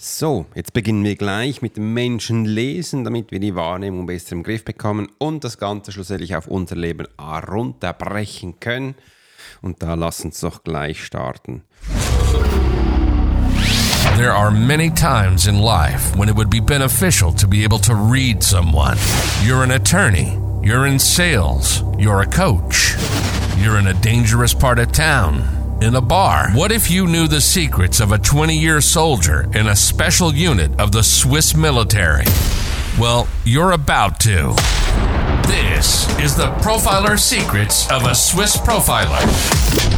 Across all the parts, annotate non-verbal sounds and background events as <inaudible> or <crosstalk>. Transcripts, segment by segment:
So, jetzt beginnen wir gleich mit dem Menschenlesen, damit wir die Wahrnehmung besser im Griff bekommen und das Ganze schlussendlich auf unser Leben runterbrechen können. Und da lass uns doch gleich starten. There are many times in life when it would be beneficial to be able to read someone. You're an attorney, you're in sales, you're a coach, you're in a dangerous part of town, in a bar. What if you knew the secrets of a 20 year soldier in a special unit of the Swiss military? Well, you're about to. This is the Profiler Secrets of a Swiss Profiler.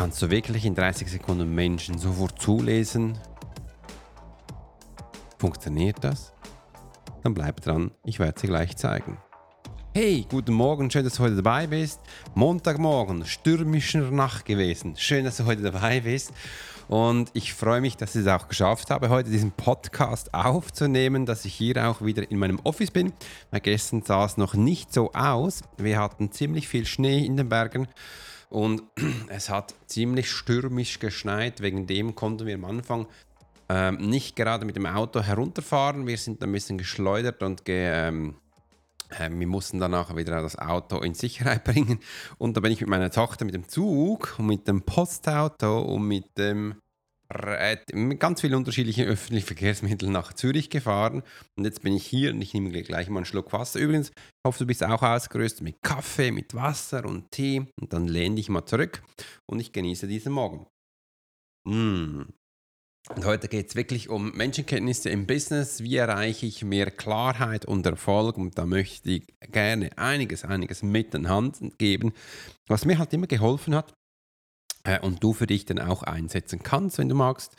kannst du wirklich in 30 Sekunden Menschen sofort zulesen? Funktioniert das? Dann bleib dran, ich werde es dir gleich zeigen. Hey, guten Morgen, schön, dass du heute dabei bist. Montagmorgen, stürmischer Nacht gewesen. Schön, dass du heute dabei bist. Und ich freue mich, dass ich es auch geschafft habe, heute diesen Podcast aufzunehmen, dass ich hier auch wieder in meinem Office bin. Weil gestern sah es noch nicht so aus. Wir hatten ziemlich viel Schnee in den Bergen und <clears throat> es hat ziemlich stürmisch geschneit. Wegen dem konnten wir am Anfang ähm, nicht gerade mit dem Auto herunterfahren. Wir sind ein bisschen geschleudert und ge, ähm, äh, wir mussten danach wieder das Auto in Sicherheit <laughs> bringen. Und da bin ich mit meiner Tochter mit dem Zug und mit dem Postauto und mit dem ganz vielen unterschiedlichen öffentlichen Verkehrsmitteln nach Zürich gefahren. Und jetzt bin ich hier und ich nehme gleich mal einen Schluck Wasser. Übrigens, ich hoffe, du bist auch ausgerüstet mit Kaffee, mit Wasser und Tee. Und dann lehne dich mal zurück und ich genieße diesen Morgen. Mmh. Und heute geht es wirklich um Menschenkenntnisse im Business. Wie erreiche ich mehr Klarheit und Erfolg? Und da möchte ich gerne einiges, einiges mit in Hand geben, was mir halt immer geholfen hat äh, und du für dich dann auch einsetzen kannst, wenn du magst.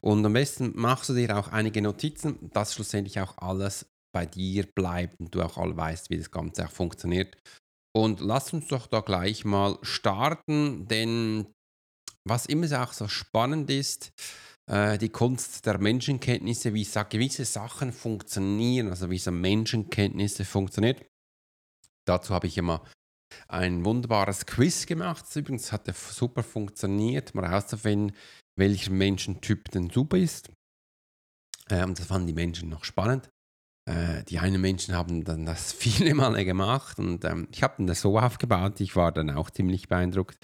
Und am besten machst du dir auch einige Notizen, dass schlussendlich auch alles bei dir bleibt und du auch all weißt, wie das Ganze auch funktioniert. Und lass uns doch da gleich mal starten, denn was immer auch so spannend ist, äh, die Kunst der Menschenkenntnisse, wie gewisse Sachen funktionieren, also wie so Menschenkenntnisse funktioniert. Dazu habe ich immer ein wunderbares Quiz gemacht. Übrigens hat er super funktioniert, mal herauszufinden, welcher Menschentyp denn super ist. Äh, und das fanden die Menschen noch spannend. Äh, die einen Menschen haben dann das <laughs> viele Male gemacht und ähm, ich habe das so aufgebaut, ich war dann auch ziemlich beeindruckt,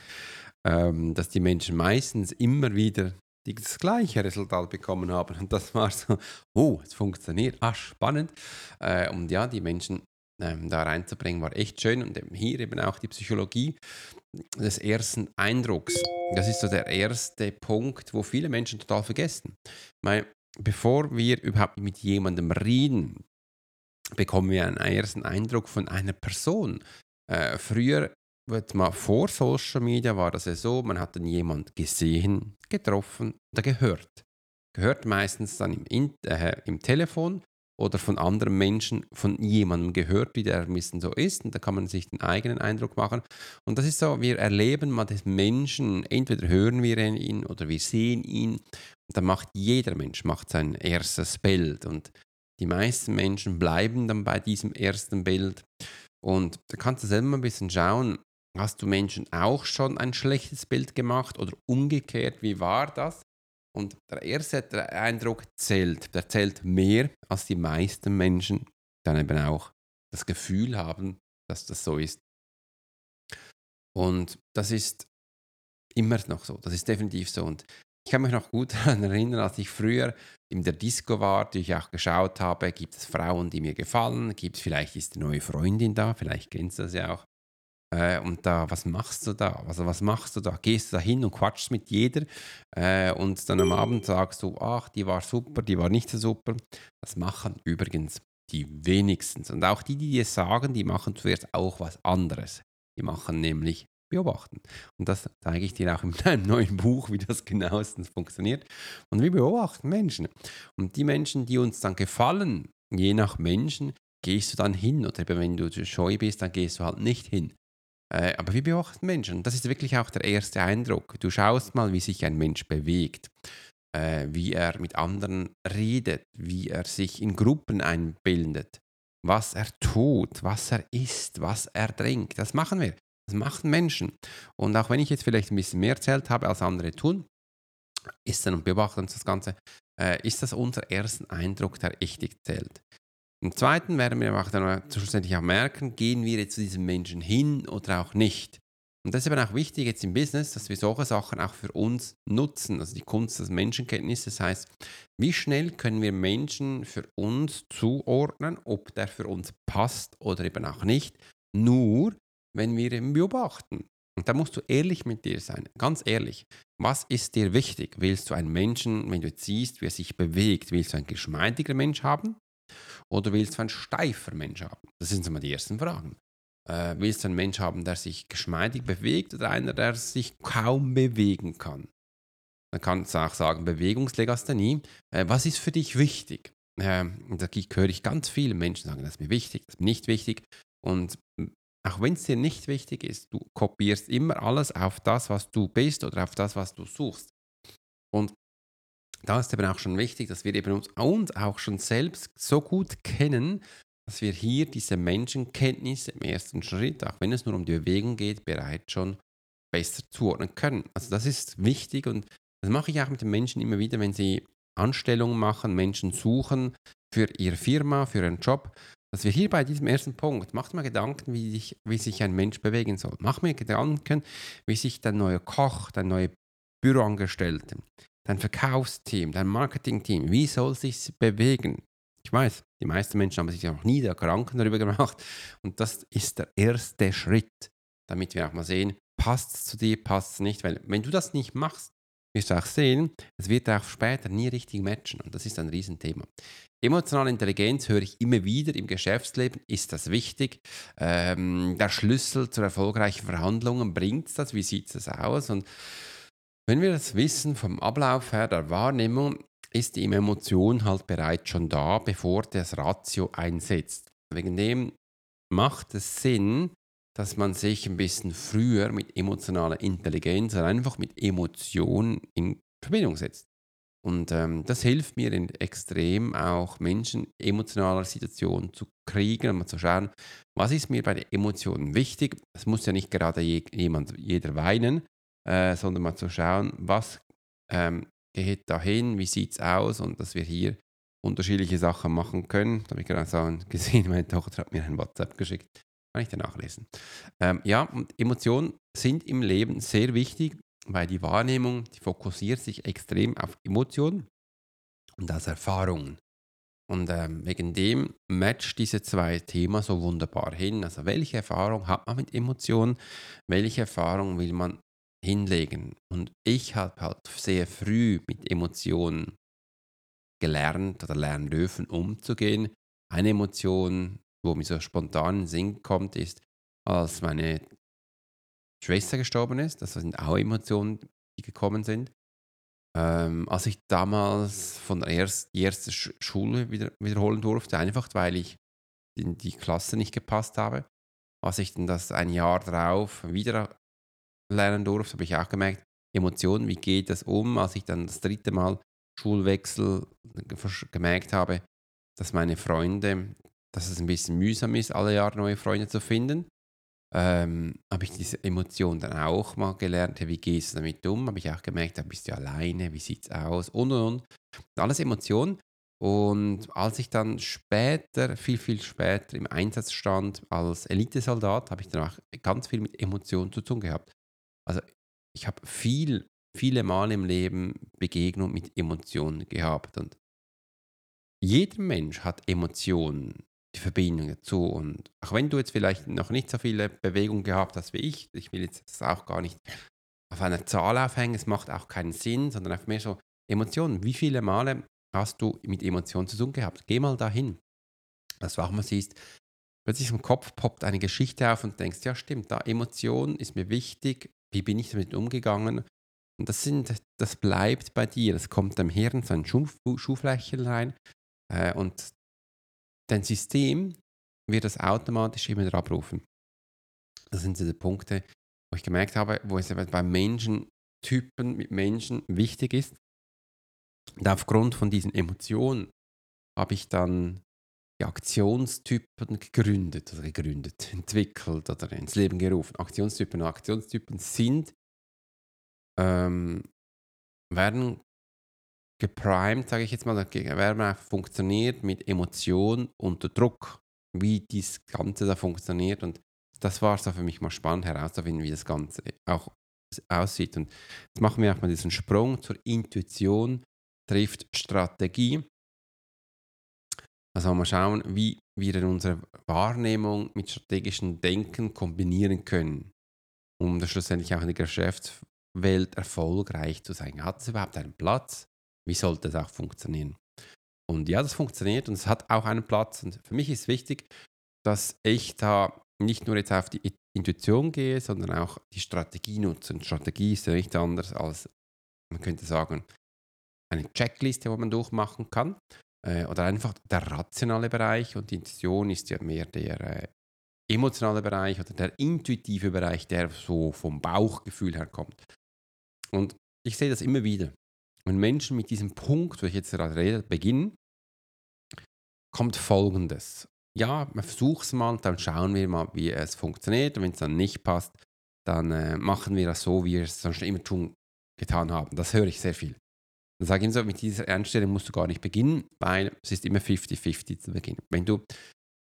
ähm, dass die Menschen meistens immer wieder das gleiche Resultat bekommen haben. Und das war so, oh, es funktioniert, ah, spannend. Äh, und ja, die Menschen ähm, da reinzubringen, war echt schön. Und hier eben auch die Psychologie des ersten Eindrucks. Das ist so der erste Punkt, wo viele Menschen total vergessen. Weil bevor wir überhaupt mit jemandem reden, bekommen wir einen ersten Eindruck von einer Person. Äh, früher mal vor Social Media war das ja so, man hat dann jemand gesehen, getroffen oder gehört. Gehört meistens dann im, äh, im Telefon oder von anderen Menschen, von jemandem gehört, wie der ein bisschen so ist. Und da kann man sich den eigenen Eindruck machen. Und das ist so, wir erleben mal den Menschen, entweder hören wir ihn oder wir sehen ihn. Und dann macht jeder Mensch macht sein erstes Bild. Und die meisten Menschen bleiben dann bei diesem ersten Bild. Und da kannst du selber mal ein bisschen schauen, Hast du Menschen auch schon ein schlechtes Bild gemacht oder umgekehrt? Wie war das? Und der erste Eindruck zählt. Der zählt mehr, als die meisten Menschen dann eben auch das Gefühl haben, dass das so ist. Und das ist immer noch so. Das ist definitiv so. Und ich kann mich noch gut <laughs> daran erinnern, als ich früher in der Disco war, die ich auch geschaut habe, gibt es Frauen, die mir gefallen, gibt es vielleicht ist eine neue Freundin da, vielleicht kennst du das ja auch. Äh, und da, was machst du da? Also was machst du da? Gehst du da hin und quatschst mit jeder äh, und dann am Abend sagst du, ach, die war super, die war nicht so super. Das machen übrigens die wenigstens. Und auch die, die dir sagen, die machen zuerst auch was anderes. Die machen nämlich beobachten. Und das zeige ich dir auch in meinem <laughs> neuen Buch, wie das genauestens funktioniert. Und wir beobachten Menschen. Und die Menschen, die uns dann gefallen, je nach Menschen, gehst du dann hin? Oder wenn du scheu bist, dann gehst du halt nicht hin. Äh, aber wir beobachten Menschen. Das ist wirklich auch der erste Eindruck. Du schaust mal, wie sich ein Mensch bewegt, äh, wie er mit anderen redet, wie er sich in Gruppen einbildet, was er tut, was er isst, was er trinkt. Das machen wir. Das machen Menschen. Und auch wenn ich jetzt vielleicht ein bisschen mehr erzählt habe, als andere tun, ist dann und beobachten uns das Ganze, äh, ist das unser erster Eindruck, der richtig zählt. Im zweiten werden wir auch dann schlussendlich auch merken, gehen wir jetzt zu diesem Menschen hin oder auch nicht. Und das ist eben auch wichtig jetzt im Business, dass wir solche Sachen auch für uns nutzen, also die Kunst des Menschenkenntnisses. Das heißt, wie schnell können wir Menschen für uns zuordnen, ob der für uns passt oder eben auch nicht, nur wenn wir ihn beobachten. Und da musst du ehrlich mit dir sein, ganz ehrlich. Was ist dir wichtig? Willst du einen Menschen, wenn du jetzt siehst, wie er sich bewegt, willst du einen geschmeidigen Mensch haben? Oder willst du einen steifer Mensch haben? Das sind mal die ersten Fragen. Äh, willst du einen Mensch haben, der sich geschmeidig bewegt oder einer, der sich kaum bewegen kann? Dann kannst du auch sagen, Bewegungslegasthenie. Äh, was ist für dich wichtig? Äh, da höre ich ganz viele Menschen sagen, das ist mir wichtig, das ist mir nicht wichtig. Und auch wenn es dir nicht wichtig ist, du kopierst immer alles auf das, was du bist oder auf das, was du suchst. Und da ist eben auch schon wichtig, dass wir eben uns, uns auch schon selbst so gut kennen, dass wir hier diese Menschenkenntnis im ersten Schritt, auch wenn es nur um die Bewegung geht, bereits schon besser zuordnen können. Also das ist wichtig und das mache ich auch mit den Menschen immer wieder, wenn sie Anstellungen machen, Menschen suchen für ihre Firma, für ihren Job, dass wir hier bei diesem ersten Punkt, macht mal Gedanken, wie sich, wie sich ein Mensch bewegen soll. Mach mir Gedanken, wie sich dein neuer Koch, dein neuer Büroangestellte, dein Verkaufsteam, dein Marketingteam, wie soll sich bewegen? Ich weiß, die meisten Menschen haben sich noch nie der Gedanken darüber gemacht. Und das ist der erste Schritt, damit wir auch mal sehen, passt es zu dir, passt es nicht. Weil wenn du das nicht machst, wirst du auch sehen, es wird auch später nie richtig matchen. Und das ist ein Riesenthema. Emotionale Intelligenz höre ich immer wieder im Geschäftsleben. Ist das wichtig? Ähm, der Schlüssel zu erfolgreichen Verhandlungen, bringt das? Wie sieht es aus? Und wenn wir das wissen vom Ablauf her der Wahrnehmung, ist die Emotion halt bereits schon da, bevor das Ratio einsetzt. Wegen dem macht es Sinn, dass man sich ein bisschen früher mit emotionaler Intelligenz oder einfach mit Emotionen in Verbindung setzt. Und ähm, das hilft mir in extrem auch Menschen emotionaler Situationen zu kriegen und mal zu schauen, was ist mir bei den Emotionen wichtig. Es muss ja nicht gerade je, jemand, jeder weinen, äh, sondern mal zu schauen, was ähm, geht dahin, wie sieht es aus und dass wir hier unterschiedliche Sachen machen können. Da habe ich gerade <laughs> gesehen, meine Tochter hat mir ein WhatsApp geschickt. Kann ich dann nachlesen. Ähm, ja, und Emotionen sind im Leben sehr wichtig, weil die Wahrnehmung, die fokussiert sich extrem auf Emotionen und auf Erfahrungen. Und ähm, wegen dem matcht diese zwei Themen so wunderbar hin. Also welche Erfahrung hat man mit Emotionen? Welche Erfahrung will man hinlegen. Und ich habe halt sehr früh mit Emotionen gelernt oder lernen dürfen, umzugehen. Eine Emotion, wo mir so spontan in den Sinn kommt, ist, als meine Schwester gestorben ist. Das sind auch Emotionen, die gekommen sind. Ähm, als ich damals von der ersten, die erste Schule wieder, wiederholen durfte, einfach weil ich in die Klasse nicht gepasst habe. Als ich dann das ein Jahr darauf wieder lernen durfte, habe ich auch gemerkt, Emotionen, wie geht das um, als ich dann das dritte Mal Schulwechsel gemerkt habe, dass meine Freunde, dass es ein bisschen mühsam ist, alle Jahre neue Freunde zu finden. Ähm, habe ich diese Emotion dann auch mal gelernt, wie gehst du damit um? Habe ich auch gemerkt, da bist du alleine, wie sieht es aus und und und. Alles Emotionen. Und als ich dann später, viel, viel später im Einsatz stand als Elitesoldat, habe ich dann auch ganz viel mit Emotionen zu tun gehabt. Also ich habe viel, viele Mal im Leben Begegnung mit Emotionen gehabt und jeder Mensch hat Emotionen, die Verbindung dazu. Und auch wenn du jetzt vielleicht noch nicht so viele Bewegungen gehabt hast wie ich, ich will jetzt das auch gar nicht auf einer Zahl aufhängen, es macht auch keinen Sinn, sondern einfach mehr so Emotionen. Wie viele Male hast du mit Emotionen zu tun gehabt? Geh mal dahin. Dass du auch mal siehst, plötzlich im Kopf poppt eine Geschichte auf und denkst, ja stimmt, da Emotion ist mir wichtig, wie bin ich damit umgegangen? Und das, sind, das bleibt bei dir. Das kommt deinem Hirn so ein Schuh, Schuhflächen rein. Äh, und dein System wir das automatisch immer wieder abrufen. Das sind so die Punkte, wo ich gemerkt habe, wo es bei Menschentypen mit Menschen wichtig ist. Und aufgrund von diesen Emotionen habe ich dann die Aktionstypen gegründet oder gegründet, <laughs> entwickelt oder ins Leben gerufen. Aktionstypen und Aktionstypen sind, ähm, werden geprimed, sage ich jetzt mal, werden funktioniert mit Emotion unter Druck, wie das Ganze da funktioniert. Und das war so für mich mal spannend herauszufinden, wie das Ganze auch aussieht. Und jetzt machen wir auch mal diesen Sprung zur Intuition trifft Strategie. Also mal schauen, wie wir unsere Wahrnehmung mit strategischem Denken kombinieren können, um das schlussendlich auch in der Geschäftswelt erfolgreich zu sein. Hat es überhaupt einen Platz? Wie sollte es auch funktionieren? Und ja, das funktioniert und es hat auch einen Platz. Und für mich ist wichtig, dass ich da nicht nur jetzt auf die Intuition gehe, sondern auch die Strategie nutze. Und Strategie ist ja nichts anderes als, man könnte sagen, eine Checkliste, wo man durchmachen kann. Äh, oder einfach der rationale Bereich und die Intuition ist ja mehr der äh, emotionale Bereich oder der intuitive Bereich, der so vom Bauchgefühl her kommt. Und ich sehe das immer wieder. Wenn Menschen mit diesem Punkt, wo ich jetzt gerade rede, beginnen, kommt Folgendes. Ja, man versucht es mal, dann schauen wir mal, wie es funktioniert. Und wenn es dann nicht passt, dann äh, machen wir das so, wie wir es sonst immer tun, getan haben. Das höre ich sehr viel. Dann sage ich ihm so, mit dieser Einstellung musst du gar nicht beginnen, weil es ist immer 50-50 zu beginnen. Wenn du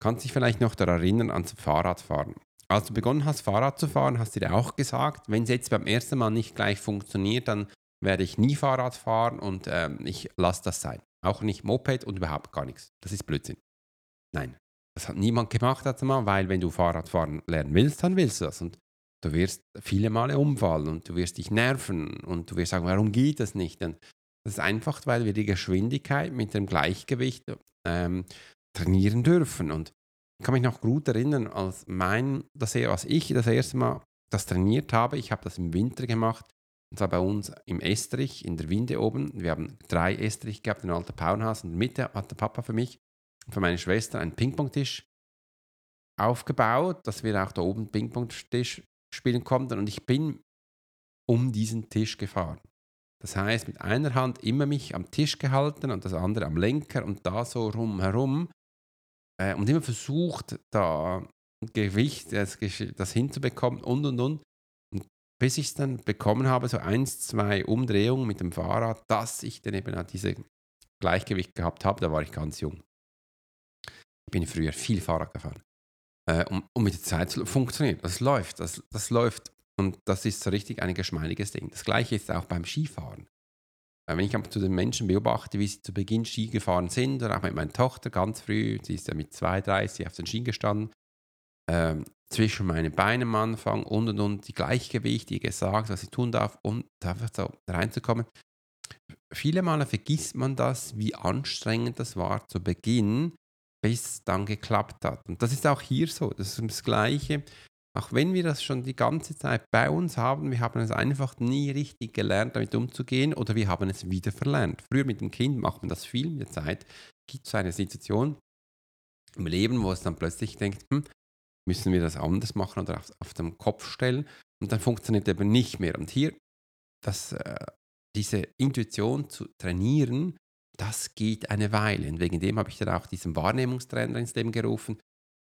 kannst dich vielleicht noch daran erinnern ans Fahrradfahren. Als du begonnen hast, Fahrrad zu fahren, hast du dir auch gesagt, wenn es jetzt beim ersten Mal nicht gleich funktioniert, dann werde ich nie Fahrrad fahren und ähm, ich lasse das sein. Auch nicht Moped und überhaupt gar nichts. Das ist Blödsinn. Nein, das hat niemand gemacht, mal, weil wenn du Fahrrad fahren lernen willst, dann willst du das. Und du wirst viele Male umfallen und du wirst dich nerven und du wirst sagen, warum geht das nicht? Und das ist einfach, weil wir die Geschwindigkeit mit dem Gleichgewicht ähm, trainieren dürfen. Und ich kann mich noch gut erinnern, als mein, das, als ich das erste Mal das trainiert habe, ich habe das im Winter gemacht, und zwar bei uns im Estrich, in der Winde oben. Wir haben drei Estrich gehabt, ein alter Pauenhaus. Und in der Mitte hat der Papa für mich und für meine Schwester einen Ping-Pong-Tisch aufgebaut, dass wir auch da oben Ping-Pong-Tisch spielen konnten. Und ich bin um diesen Tisch gefahren. Das heißt, mit einer Hand immer mich am Tisch gehalten und das andere am Lenker und da so rumherum äh, und immer versucht, da Gewicht, das, das hinzubekommen und und und. Und bis ich es dann bekommen habe, so eins, zwei Umdrehungen mit dem Fahrrad, dass ich dann eben diese Gleichgewicht gehabt habe, da war ich ganz jung. Ich bin früher viel Fahrrad gefahren. Äh, um, um mit der Zeit zu funktionieren. Das läuft, das, das läuft und das ist so richtig ein geschmeidiges Ding. Das gleiche ist auch beim Skifahren. Wenn ich zu den Menschen beobachte, wie sie zu Beginn Ski gefahren sind, oder auch mit meiner Tochter ganz früh, sie ist ja mit 2, 3 auf den Ski gestanden, ähm, zwischen meinen Beinen am Anfang und und und, die Gleichgewicht, die gesagt, was sie tun darf, um einfach so reinzukommen. Viele Male vergisst man das, wie anstrengend das war zu Beginn, bis es dann geklappt hat. Und das ist auch hier so. Das ist das Gleiche. Auch wenn wir das schon die ganze Zeit bei uns haben, wir haben es einfach nie richtig gelernt, damit umzugehen oder wir haben es wieder verlernt. Früher mit dem Kind macht man das viel mit der Zeit. Gibt es eine Situation im Leben, wo es dann plötzlich denkt, hm, müssen wir das anders machen oder auf, auf den Kopf stellen und dann funktioniert eben nicht mehr. Und hier, das, äh, diese Intuition zu trainieren, das geht eine Weile. Und wegen dem habe ich dann auch diesen Wahrnehmungstrainer ins Leben gerufen,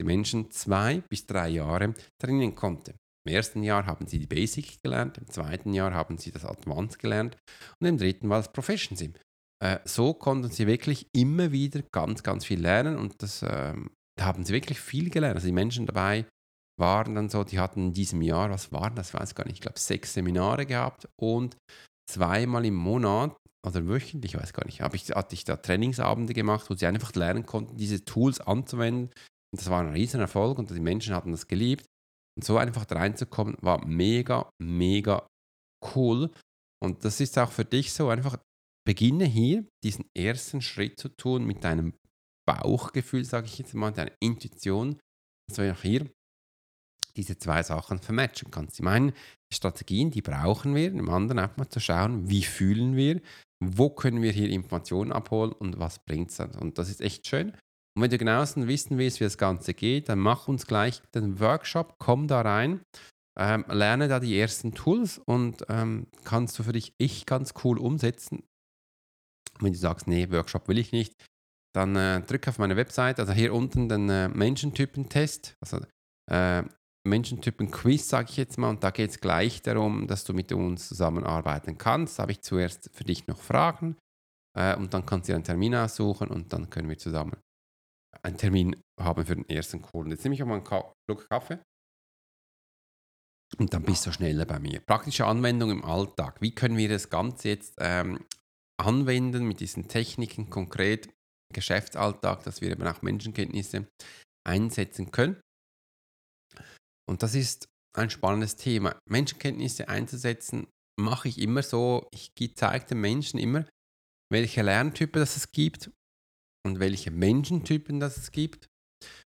die Menschen zwei bis drei Jahre trainieren konnte. Im ersten Jahr haben sie die Basic gelernt, im zweiten Jahr haben sie das Advanced gelernt und im dritten war das Profession Sim. Äh, so konnten sie wirklich immer wieder ganz, ganz viel lernen und das, äh, da haben sie wirklich viel gelernt. Also die Menschen dabei waren dann so, die hatten in diesem Jahr, was waren das, weiß gar nicht, ich glaube sechs Seminare gehabt und zweimal im Monat oder wöchentlich, ich weiß gar nicht, ich, hatte ich da Trainingsabende gemacht, wo sie einfach lernen konnten, diese Tools anzuwenden, und das war ein Riesenerfolg und die Menschen hatten das geliebt. Und so einfach reinzukommen, war mega, mega cool. Und das ist auch für dich so, einfach beginne hier diesen ersten Schritt zu tun mit deinem Bauchgefühl, sage ich jetzt mal, deiner Intuition, dass du auch hier diese zwei Sachen vermatchen kannst. Zum einen Strategien, die brauchen wir, im anderen auch mal zu schauen, wie fühlen wir, wo können wir hier Informationen abholen und was bringt es dann. Und das ist echt schön. Und wenn du genauestens wissen willst, wie das Ganze geht, dann mach uns gleich den Workshop, komm da rein, ähm, lerne da die ersten Tools und ähm, kannst du für dich echt ganz cool umsetzen. Wenn du sagst, nee, Workshop will ich nicht, dann äh, drück auf meine Website, also hier unten den äh, Menschentypen-Test, also äh, Menschentypen-Quiz, sage ich jetzt mal, und da geht es gleich darum, dass du mit uns zusammenarbeiten kannst. Da habe ich zuerst für dich noch Fragen äh, und dann kannst du dir einen Termin aussuchen und dann können wir zusammen einen Termin haben für den ersten. Und jetzt nehme ich auch mal einen Ka Schluck Kaffee und dann bist du schneller bei mir. Praktische Anwendung im Alltag. Wie können wir das Ganze jetzt ähm, anwenden mit diesen Techniken konkret Geschäftsalltag, dass wir eben auch Menschenkenntnisse einsetzen können? Und das ist ein spannendes Thema. Menschenkenntnisse einzusetzen, mache ich immer so. Ich zeige den Menschen immer, welche Lerntypen es gibt und welche Menschentypen es gibt.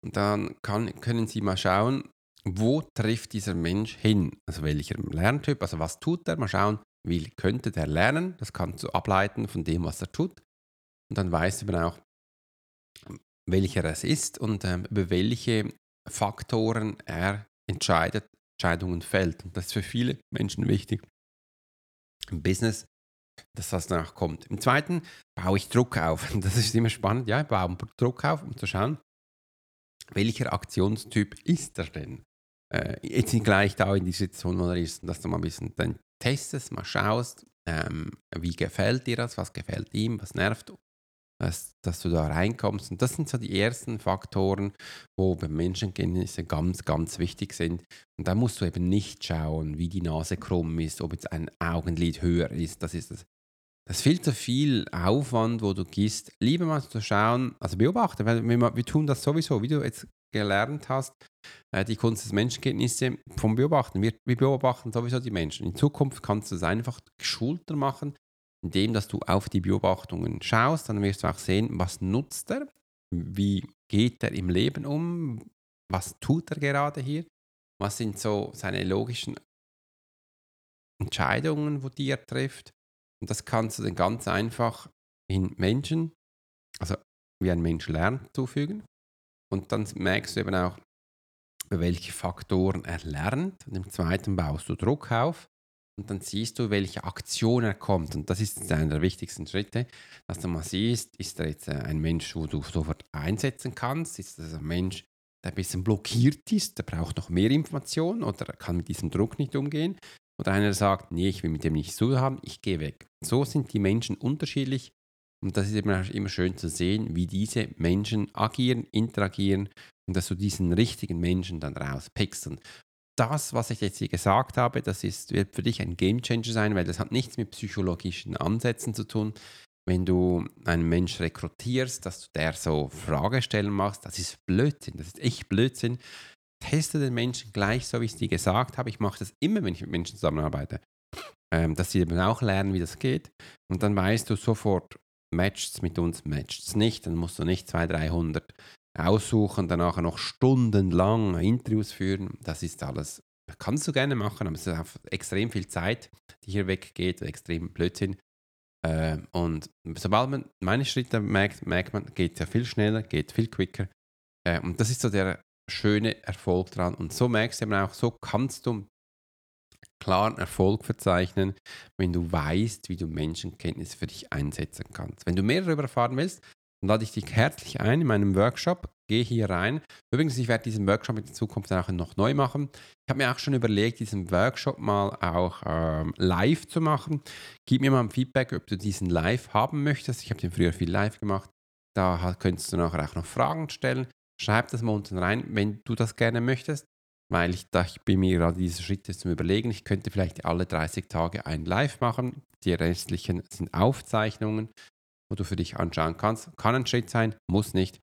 Und dann kann, können Sie mal schauen, wo trifft dieser Mensch hin? Also welcher Lerntyp, also was tut er? Mal schauen, wie könnte der lernen? Das kannst du ableiten von dem, was er tut. Und dann weißt du eben auch, welcher es ist und ähm, über welche Faktoren er entscheidet, Entscheidungen fällt. Und das ist für viele Menschen wichtig im Business, dass das danach kommt. Im zweiten baue ich Druck auf. <laughs> Das ist immer spannend. Ja, ich baue Druck auf, um zu schauen, welcher Aktionstyp ist er denn? Äh, jetzt gleich da in die Situation, wo er ist, dass du mal ein bisschen dann testest, mal schaust, ähm, wie gefällt dir das, was gefällt ihm, was nervt dass, dass du da reinkommst. Und das sind so die ersten Faktoren, wo bei Menschenkenntnisse ganz, ganz wichtig sind. Und da musst du eben nicht schauen, wie die Nase krumm ist, ob jetzt ein Augenlid höher ist. Das ist das. Das ist viel zu viel Aufwand, wo du gehst. Lieber mal zu schauen, also beobachten, weil wir, wir tun das sowieso, wie du jetzt gelernt hast, äh, die Kunst des Menschenkenntnisse vom Beobachten. Wir, wir beobachten sowieso die Menschen. In Zukunft kannst du es einfach geschulter machen, indem dass du auf die Beobachtungen schaust, dann wirst du auch sehen, was nutzt er, wie geht er im Leben um, was tut er gerade hier, was sind so seine logischen Entscheidungen, wo die er trifft. Und das kannst du dann ganz einfach in Menschen, also wie ein Mensch lernt, zufügen. Und dann merkst du eben auch, welche Faktoren er lernt. Und im zweiten baust du Druck auf und dann siehst du, welche Aktion er kommt. Und das ist einer der wichtigsten Schritte, dass du mal siehst, ist er jetzt äh, ein Mensch, wo du sofort einsetzen kannst? Ist das ein Mensch, der ein bisschen blockiert ist, der braucht noch mehr Informationen oder kann mit diesem Druck nicht umgehen? Oder einer sagt, nee, ich will mit dem nichts zu haben, ich gehe weg. So sind die Menschen unterschiedlich und das ist eben immer schön zu sehen, wie diese Menschen agieren, interagieren und dass du diesen richtigen Menschen dann rauspickst. Und das, was ich jetzt hier gesagt habe, das ist, wird für dich ein Game Changer sein, weil das hat nichts mit psychologischen Ansätzen zu tun. Wenn du einen Mensch rekrutierst, dass du der so Fragestellen machst, das ist Blödsinn, das ist echt Blödsinn. Teste den Menschen gleich, so wie ich es dir gesagt habe. Ich mache das immer, wenn ich mit Menschen zusammenarbeite, ähm, dass sie eben auch lernen, wie das geht. Und dann weißt du sofort, matcht es mit uns, matcht es nicht. Dann musst du nicht 200, 300 aussuchen, danach noch stundenlang Interviews führen. Das ist alles, kannst du gerne machen, aber es ist extrem viel Zeit, die hier weggeht, extrem Blödsinn. Äh, und sobald man meine Schritte merkt, merkt man, geht es ja viel schneller, geht viel quicker. Äh, und das ist so der schöne Erfolg dran. Und so merkst du eben auch, so kannst du klaren Erfolg verzeichnen, wenn du weißt, wie du Menschenkenntnis für dich einsetzen kannst. Wenn du mehr darüber erfahren willst, dann lade ich dich herzlich ein in meinem Workshop. Geh hier rein. Übrigens, ich werde diesen Workshop in Zukunft auch noch neu machen. Ich habe mir auch schon überlegt, diesen Workshop mal auch ähm, live zu machen. Gib mir mal ein Feedback, ob du diesen live haben möchtest. Ich habe den früher viel live gemacht. Da könntest du nachher auch noch Fragen stellen. Schreib das mal unten rein, wenn du das gerne möchtest, weil ich dachte, ich bin mir gerade diese Schritte zum Überlegen. Ich könnte vielleicht alle 30 Tage ein Live machen. Die restlichen sind Aufzeichnungen wo du für dich anschauen kannst. Kann ein Schritt sein, muss nicht.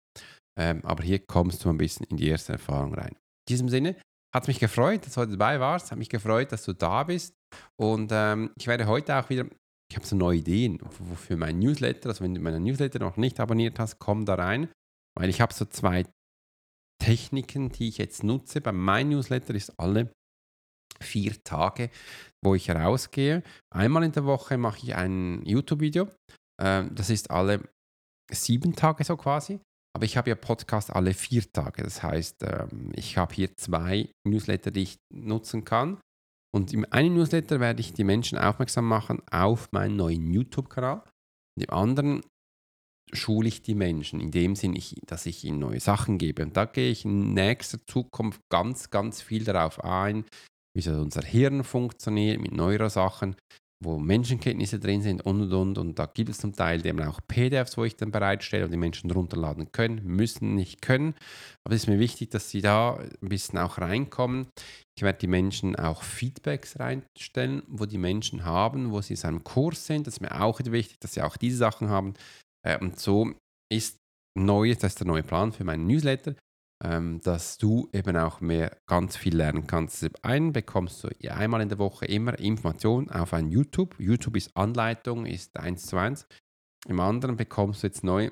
Ähm, aber hier kommst du ein bisschen in die erste Erfahrung rein. In diesem Sinne hat es mich gefreut, dass du heute dabei warst. Hat mich gefreut, dass du da bist. Und ähm, ich werde heute auch wieder, ich habe so neue Ideen für mein Newsletter. Also wenn du meinen Newsletter noch nicht abonniert hast, komm da rein. Weil ich habe so zwei Techniken, die ich jetzt nutze. Bei meinem Newsletter ist alle vier Tage, wo ich rausgehe. Einmal in der Woche mache ich ein YouTube-Video ähm, das ist alle sieben Tage so quasi. Aber ich habe ja Podcast alle vier Tage. Das heißt, ähm, ich habe hier zwei Newsletter, die ich nutzen kann. Und im einen Newsletter werde ich die Menschen aufmerksam machen auf meinen neuen YouTube-Kanal. Und im anderen schule ich die Menschen in dem Sinn, dass ich ihnen neue Sachen gebe. Und da gehe ich in nächster Zukunft ganz, ganz viel darauf ein, wie unser Hirn funktioniert mit Neurosachen, wo Menschenkenntnisse drin sind und und und. Und da gibt es zum Teil eben auch PDFs, wo ich dann bereitstelle und die Menschen runterladen können, müssen nicht können. Aber es ist mir wichtig, dass sie da ein bisschen auch reinkommen. Ich werde die Menschen auch Feedbacks reinstellen, wo die Menschen haben, wo sie in einem Kurs sind. Das ist mir auch wichtig, dass sie auch diese Sachen haben. Äh, und so ist neu, das ist der neue Plan für meinen Newsletter, ähm, dass du eben auch mehr ganz viel lernen kannst. Einen bekommst du einmal in der Woche immer Informationen auf ein YouTube. YouTube ist Anleitung, ist eins zu eins. Im anderen bekommst du jetzt neu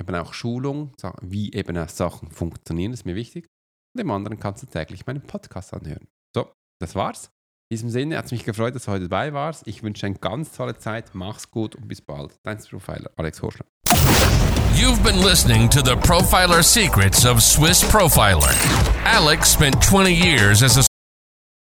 eben auch Schulung, wie eben Sachen funktionieren, ist mir wichtig. Und im anderen kannst du täglich meinen Podcast anhören. So, das war's. In diesem Sinne hat es mich gefreut, dass du heute dabei warst. Ich wünsche eine ganz tolle Zeit. Mach's gut und bis bald. Dein Profiler Alex Horschler. You've been listening to the Profiler Secrets of Swiss Profiler. Alex spent 20 years as a